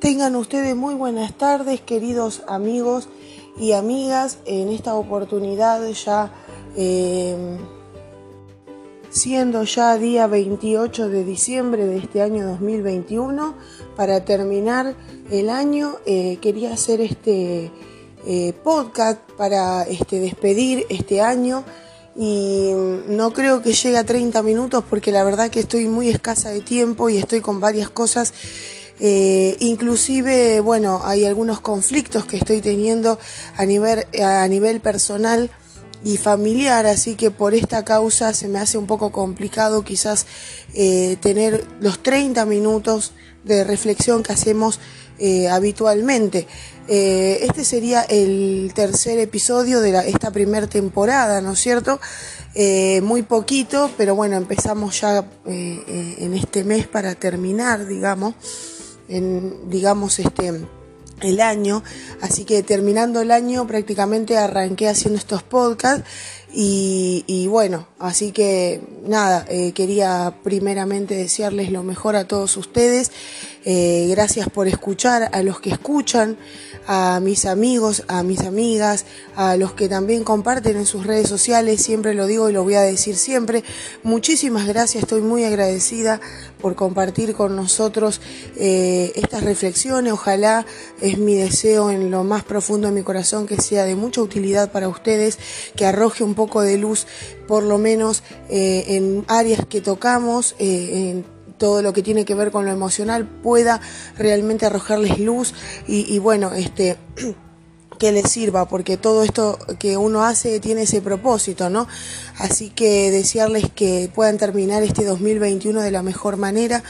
Tengan ustedes muy buenas tardes, queridos amigos y amigas. En esta oportunidad ya, em, siendo ya día 28 de diciembre de este año 2021, para terminar el año, eh, quería hacer este eh, podcast para este, despedir este año y no creo que llegue a 30 minutos porque la verdad que estoy muy escasa de tiempo y estoy con varias cosas eh, inclusive, bueno, hay algunos conflictos que estoy teniendo a nivel, a nivel personal y familiar, así que por esta causa se me hace un poco complicado quizás eh, tener los 30 minutos de reflexión que hacemos eh, habitualmente. este sería el tercer episodio de esta primera temporada, ¿no es cierto? muy poquito, pero bueno, empezamos ya en este mes para terminar, digamos en, digamos, este, el año. Así que terminando el año prácticamente arranqué haciendo estos podcasts y, bueno, así que nada, eh, quería primeramente desearles lo mejor a todos ustedes. Eh, gracias por escuchar, a los que escuchan, a mis amigos, a mis amigas, a los que también comparten en sus redes sociales, siempre lo digo y lo voy a decir siempre. Muchísimas gracias, estoy muy agradecida por compartir con nosotros eh, estas reflexiones. Ojalá es mi deseo en lo más profundo de mi corazón que sea de mucha utilidad para ustedes, que arroje un poco de luz, por lo menos eh, en áreas que tocamos, todo lo que tiene que ver con lo emocional pueda realmente arrojarles luz y, y bueno, este que les sirva, porque todo esto que uno hace tiene ese propósito, ¿no? Así que desearles que puedan terminar este 2021 de la mejor manera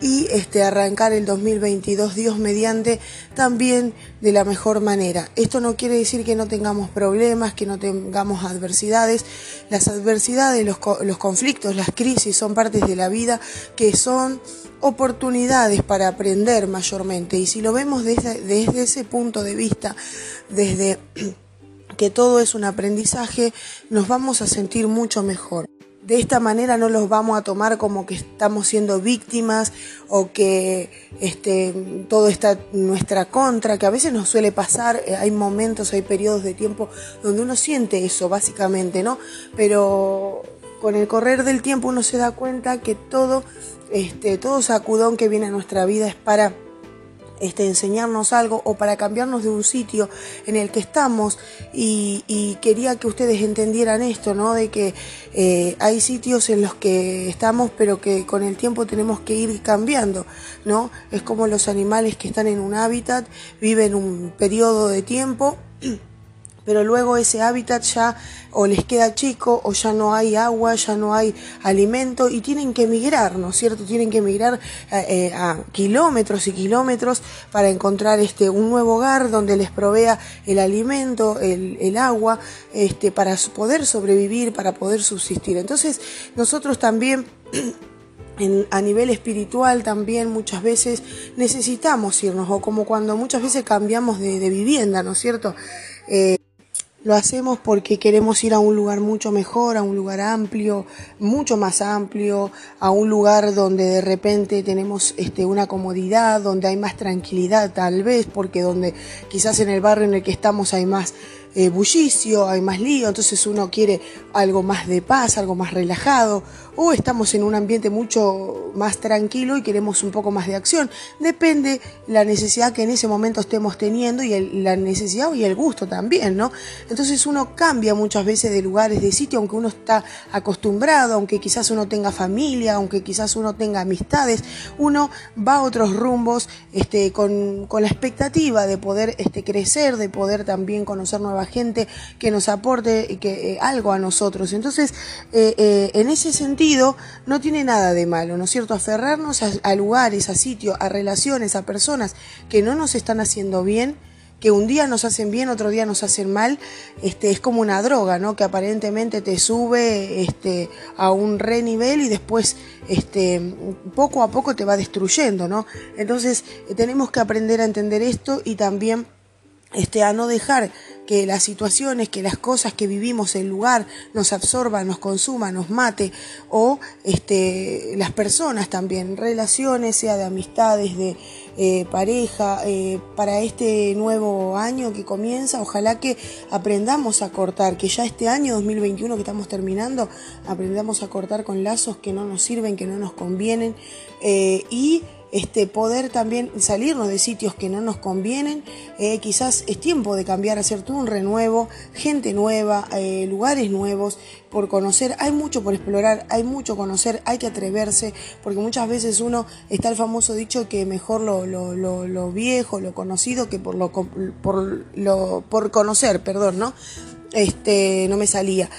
y este arrancar el 2022 Dios mediante también de la mejor manera. Esto no quiere decir que no tengamos problemas, que no tengamos adversidades. Las adversidades, los, los conflictos, las crisis son partes de la vida que son oportunidades para aprender mayormente. Y si lo vemos desde, desde ese punto de vista, desde que todo es un aprendizaje, nos vamos a sentir mucho mejor. De esta manera no los vamos a tomar como que estamos siendo víctimas o que este, todo está nuestra contra, que a veces nos suele pasar, eh, hay momentos, hay periodos de tiempo donde uno siente eso, básicamente, ¿no? Pero con el correr del tiempo uno se da cuenta que todo, este, todo sacudón que viene a nuestra vida es para este, enseñarnos algo o para cambiarnos de un sitio en el que estamos y, quería que ustedes entendieran esto, ¿no? De que eh, hay sitios en los que estamos pero que con el tiempo tenemos que ir cambiando, ¿no? Es como los animales que están en un hábitat, viven un periodo de tiempo pero luego ese hábitat ya o les queda chico o ya no hay agua, ya no hay alimento y tienen que emigrar, ¿no es cierto? Tienen que emigrar eh, eh, a kilómetros y kilómetros para encontrar este, un nuevo hogar donde les provea el alimento, el, agua, este, para poder sobrevivir, para poder subsistir. Entonces nosotros también... a nivel espiritual también muchas veces necesitamos irnos, o como cuando muchas veces cambiamos de, vivienda, ¿no es cierto? Eh, lo hacemos porque queremos ir a un lugar mucho mejor, a un lugar amplio, mucho más amplio, a un lugar donde de repente tenemos este, una comodidad, donde hay más tranquilidad tal vez, porque donde quizás en el barrio en el que estamos hay más eh, bullicio, hay más lío, entonces uno quiere algo más de paz, algo más relajado, o estamos en un ambiente mucho más tranquilo y queremos un poco más de acción. Depende la necesidad que en ese momento estemos teniendo y la necesidad y el gusto también, ¿no? Entonces uno cambia muchas veces de lugares, de sitio, aunque uno está acostumbrado, aunque quizás uno tenga familia, aunque quizás uno tenga amistades, uno va a otros rumbos este, con, con la expectativa de poder este, crecer, de poder también conocer nuevas gente que nos aporte que, eh, algo a nosotros. Entonces, eh, eh, en ese sentido, no tiene nada de malo, ¿no es cierto? Aferrarnos a, lugares, a sitios, a relaciones, a personas que no nos están haciendo bien que un día nos hacen bien, otro día nos hacen mal, este, es como una droga, ¿no? Que aparentemente te sube este, a un re nivel y después este, poco a poco te va destruyendo, ¿no? Entonces tenemos que aprender a entender esto y también este, a no dejar que las situaciones, que las cosas que vivimos, el lugar, nos absorban, nos consuma, nos mate, o este, las personas también, relaciones, sea de amistades, de eh, pareja, eh, para este nuevo año que comienza, ojalá que aprendamos a cortar, que ya este año 2021 que estamos terminando, aprendamos a cortar con lazos que no nos sirven, que no nos convienen, eh, y este, poder también salirnos de sitios que no nos convienen. Eh, quizás es tiempo de cambiar, hacer todo un renuevo, gente nueva, eh, lugares nuevos por conocer. Hay mucho por explorar, hay mucho conocer, hay que atreverse, porque muchas veces uno está el famoso dicho que mejor lo, lo, viejo, lo conocido que por lo, por lo por conocer, perdón, ¿no? Este, no me salía.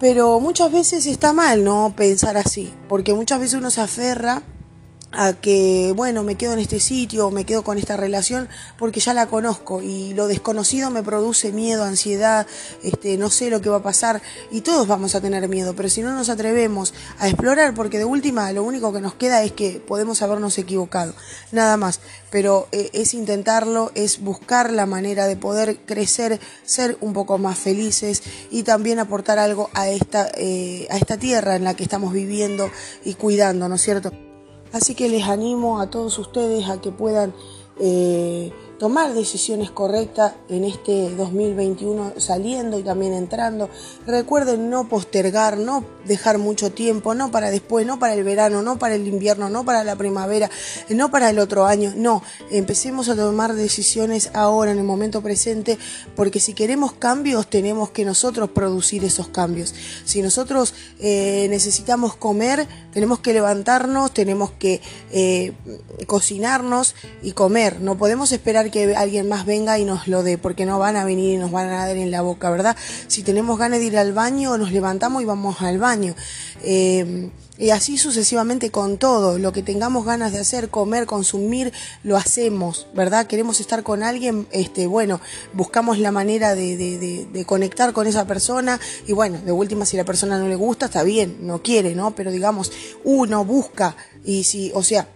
Pero muchas veces está mal, ¿no? Pensar así, porque muchas veces uno se aferra a que, bueno, me quedo en este sitio, me quedo con esta relación porque ya la conozco y lo desconocido me produce miedo, ansiedad, este, no sé lo que va a pasar y todos vamos a tener miedo, pero si no nos atrevemos a explorar, porque de última lo único que nos queda es que podemos habernos equivocado, nada más, pero eh, es intentarlo, es buscar la manera de poder crecer, ser un poco más felices y también aportar algo a esta, eh, a esta tierra en la que estamos viviendo y cuidando, ¿no es cierto? Así que les animo a todos ustedes a que puedan eh, tomar decisiones correctas en este 2021 saliendo y también entrando. Recuerden no postergar, no dejar mucho tiempo, no para después, no para el verano, no para el invierno, no para la primavera, no para el otro año, no, empecemos a tomar decisiones ahora en el momento presente porque si queremos cambios tenemos que nosotros producir esos cambios. Si nosotros eh, necesitamos comer, tenemos que levantarnos, tenemos que eh, cocinarnos y comer, no podemos esperar que alguien más venga y nos lo dé, porque no van a venir y nos van a dar en la boca, ¿verdad? Si tenemos ganas de ir al baño, nos levantamos y vamos al baño. Eh, y así sucesivamente con todo, lo que tengamos ganas de hacer, comer, consumir, lo hacemos, ¿verdad? Queremos estar con alguien, este, bueno, buscamos la manera de, de, de, conectar con esa persona y bueno, de última si la persona no le gusta, está bien, no quiere, ¿no? Pero digamos, uno busca y si, o sea,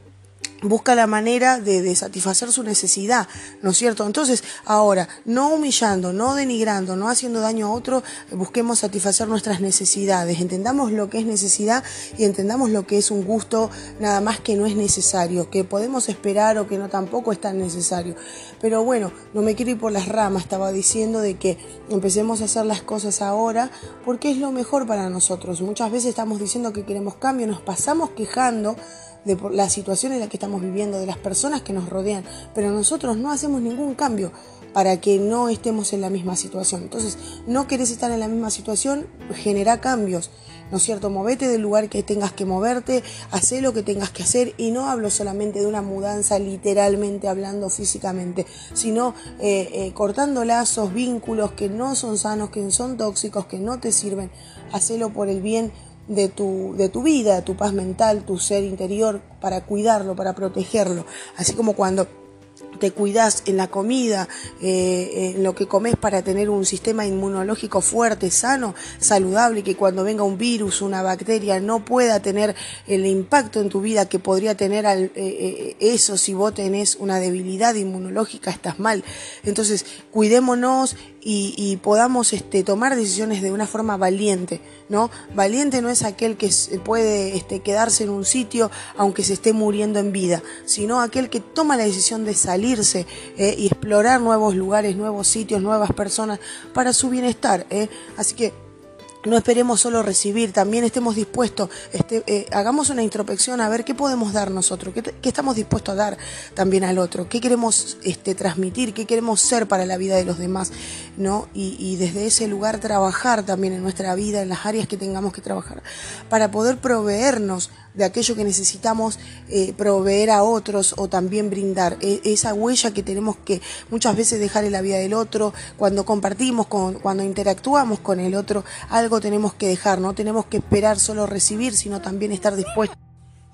busca la manera de, satisfacer su necesidad, ¿no es cierto? Entonces, ahora, no humillando, no denigrando, no haciendo daño a otro, busquemos satisfacer nuestras necesidades, entendamos lo que es necesidad y entendamos lo que es un gusto nada más que no es necesario, que podemos esperar o que no tampoco es tan necesario. Pero bueno, no me quiero ir por las ramas, estaba diciendo de que empecemos a hacer las cosas ahora porque es lo mejor para nosotros. Muchas veces estamos diciendo que queremos cambio, nos pasamos quejando de la situación en la que estamos viviendo, de las personas que nos rodean, pero nosotros no hacemos ningún cambio para que no estemos en la misma situación. Entonces, no querés estar en la misma situación, genera cambios, ¿no es cierto? Movete del lugar que tengas que moverte, haz lo que tengas que hacer y no hablo solamente de una mudanza literalmente hablando físicamente, sino eh, eh, cortando lazos, vínculos que no son sanos, que son tóxicos, que no te sirven, hacelo por el bien de tu, de tu vida, tu paz mental, tu ser interior, para cuidarlo, para protegerlo. Así como cuando te cuidas en la comida, eh, en lo que comes para tener un sistema inmunológico fuerte, sano, saludable, que cuando venga un virus, una bacteria, no pueda tener el impacto en tu vida que podría tener al, eh, eh, eso si vos tenés una debilidad inmunológica, estás mal. Entonces, cuidémonos y, podamos este, tomar decisiones de una forma valiente, ¿no? Valiente no es aquel que puede este, quedarse en un sitio aunque se esté muriendo en vida, sino aquel que toma la decisión de salirse eh, y explorar nuevos lugares, nuevos sitios, nuevas personas para su bienestar. ¿eh? Así que no esperemos solo recibir, también estemos dispuestos, este, eh, hagamos una introspección a ver qué podemos dar nosotros, qué, estamos dispuestos a dar también al otro, qué queremos este, transmitir, qué queremos ser para la vida de los demás, ¿no? Y, desde ese lugar trabajar también en nuestra vida, en las áreas que tengamos que trabajar, para poder proveernos de aquello que necesitamos eh, proveer a otros o también brindar. E, esa huella que tenemos que muchas veces dejar en la vida del otro, cuando compartimos, con, cuando interactuamos con el otro, algo tenemos que dejar, no tenemos que esperar solo recibir, sino también estar dispuestos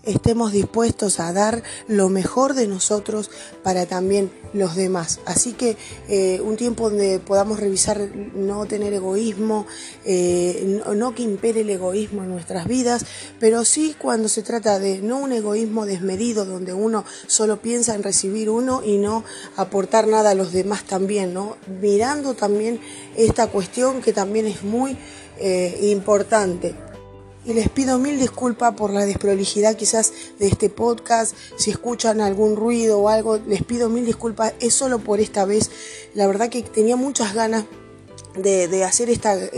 estemos dispuestos a dar lo mejor de nosotros para también los demás. Así que eh, un tiempo donde podamos revisar no tener egoísmo, eh, no, que impere el egoísmo en nuestras vidas, pero sí cuando se trata de no un egoísmo desmedido donde uno solo piensa en recibir uno y no aportar nada a los demás también, ¿no? Mirando también esta cuestión que también es muy eh, importante. Y les pido mil disculpas por la desprolijidad quizás de este podcast. Si escuchan algún ruido o algo, les pido mil disculpas. Es solo por esta vez. La verdad que tenía muchas ganas de, hacer este,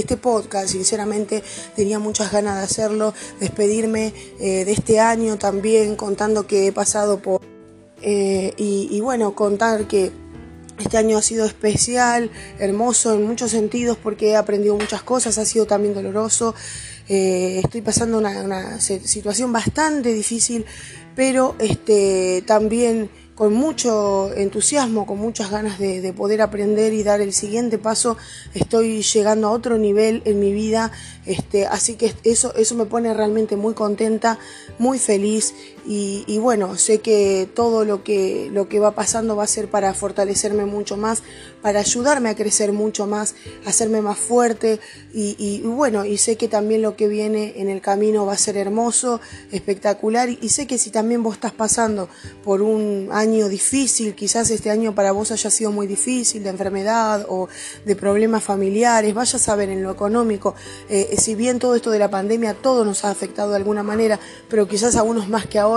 este podcast. Sinceramente tenía muchas ganas de hacerlo. Despedirme eh, de este año también contando que he pasado por... Eh, y bueno, contar que este año ha sido especial, hermoso en muchos sentidos porque he aprendido muchas cosas, ha sido también doloroso. Eh, estoy pasando una, situación bastante difícil, pero este, también con mucho entusiasmo, con muchas ganas de, poder aprender y dar el siguiente paso. Estoy llegando a otro nivel en mi vida, este, así que eso, eso me pone realmente muy contenta, muy feliz y, bueno, sé que todo lo que, lo que va pasando va a ser para fortalecerme mucho más, para ayudarme a crecer mucho más, hacerme más fuerte. Y, bueno, y sé que también lo que viene en el camino va a ser hermoso, espectacular. Y, sé que si también vos estás pasando por un año difícil, quizás este año para vos haya sido muy difícil, de enfermedad o de problemas familiares, vaya a saber en lo económico, eh, si bien todo esto de la pandemia todo nos ha afectado de alguna manera, pero quizás a unos más que a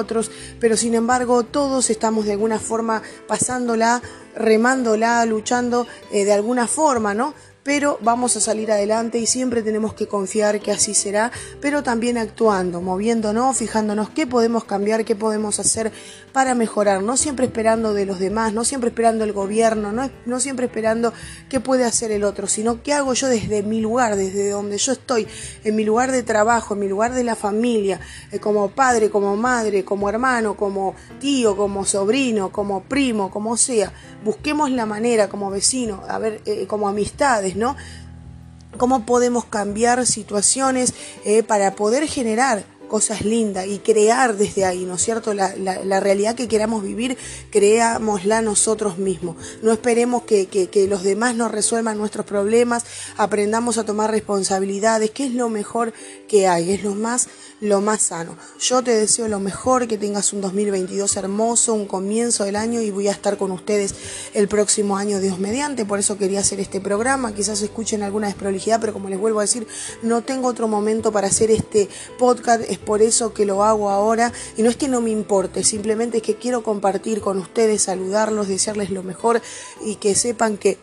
pero sin embargo todos estamos de alguna forma pasándola, remándola, luchando eh, de alguna forma, ¿no? Pero vamos a salir adelante y siempre tenemos que confiar que así será, pero también actuando, moviéndonos, fijándonos qué podemos cambiar, qué podemos hacer para mejorar, no siempre esperando de los demás, no siempre esperando el gobierno, no, no siempre esperando qué puede hacer el otro, sino qué hago yo desde mi lugar, desde donde yo estoy, en mi lugar de trabajo, en mi lugar de la familia, eh, como padre, como madre, como hermano, como tío, como sobrino, como primo, como sea. Busquemos la manera como vecino, a ver, eh, como amistades, ¿no? Cómo podemos cambiar situaciones eh, para poder generar cosas lindas y crear desde ahí, ¿no es cierto? La, la, realidad que queramos vivir, creámosla nosotros mismos. No esperemos que, que, los demás nos resuelvan nuestros problemas, aprendamos a tomar responsabilidades, que es lo mejor que hay, es lo más, lo más sano. Yo te deseo lo mejor, que tengas un 2022 hermoso, un comienzo del año y voy a estar con ustedes el próximo año, Dios mediante, por eso quería hacer este programa, quizás escuchen alguna desprolijidad, pero como les vuelvo a decir, no tengo otro momento para hacer este podcast. Es por eso que lo hago ahora. Y no es que no me importe, simplemente es que quiero compartir con ustedes, saludarlos, desearles lo mejor y que sepan que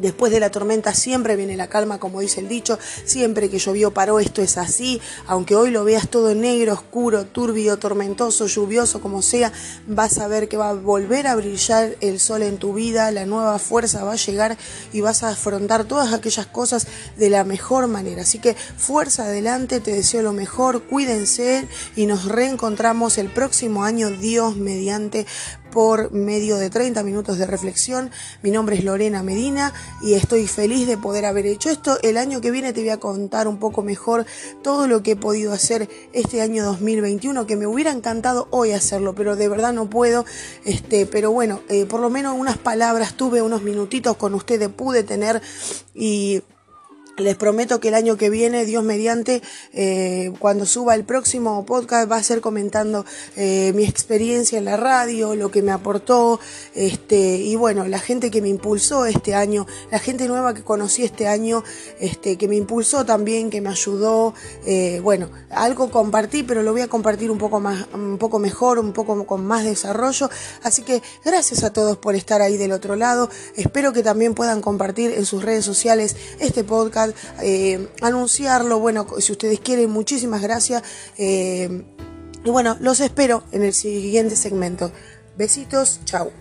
Después de la tormenta siempre viene la calma, como dice el dicho, siempre que llovió paró, esto es así, aunque hoy lo veas todo negro, oscuro, turbio, tormentoso, lluvioso, como sea, vas a ver que va a volver a brillar el sol en tu vida, la nueva fuerza va a llegar y vas a afrontar todas aquellas cosas de la mejor manera. Así que fuerza adelante, te deseo lo mejor, cuídense y nos reencontramos el próximo año, Dios mediante, por medio de 30 minutos de reflexión. Mi nombre es Lorena Medina y estoy feliz de poder haber hecho esto. El año que viene te voy a contar un poco mejor todo lo que he podido hacer este año 2021, que me hubiera encantado hoy hacerlo, pero de verdad no puedo. Este, pero bueno, eh, por lo menos unas palabras tuve, unos minutitos con ustedes pude tener y les prometo que el año que viene, Dios mediante, eh, cuando suba el próximo podcast, va a ser comentando eh, mi experiencia en la radio, lo que me aportó, este, y bueno, la gente que me impulsó este año, la gente nueva que conocí este año, este, que me impulsó también, que me ayudó, eh, bueno, algo compartí, pero lo voy a compartir un poco más, un poco mejor, un poco con más desarrollo. Así que gracias a todos por estar ahí del otro lado. Espero que también puedan compartir en sus redes sociales este podcast eh, anunciarlo. Bueno, si ustedes quieren, muchísimas gracias. Eh, y bueno, los espero en el siguiente segmento. Besitos, chao.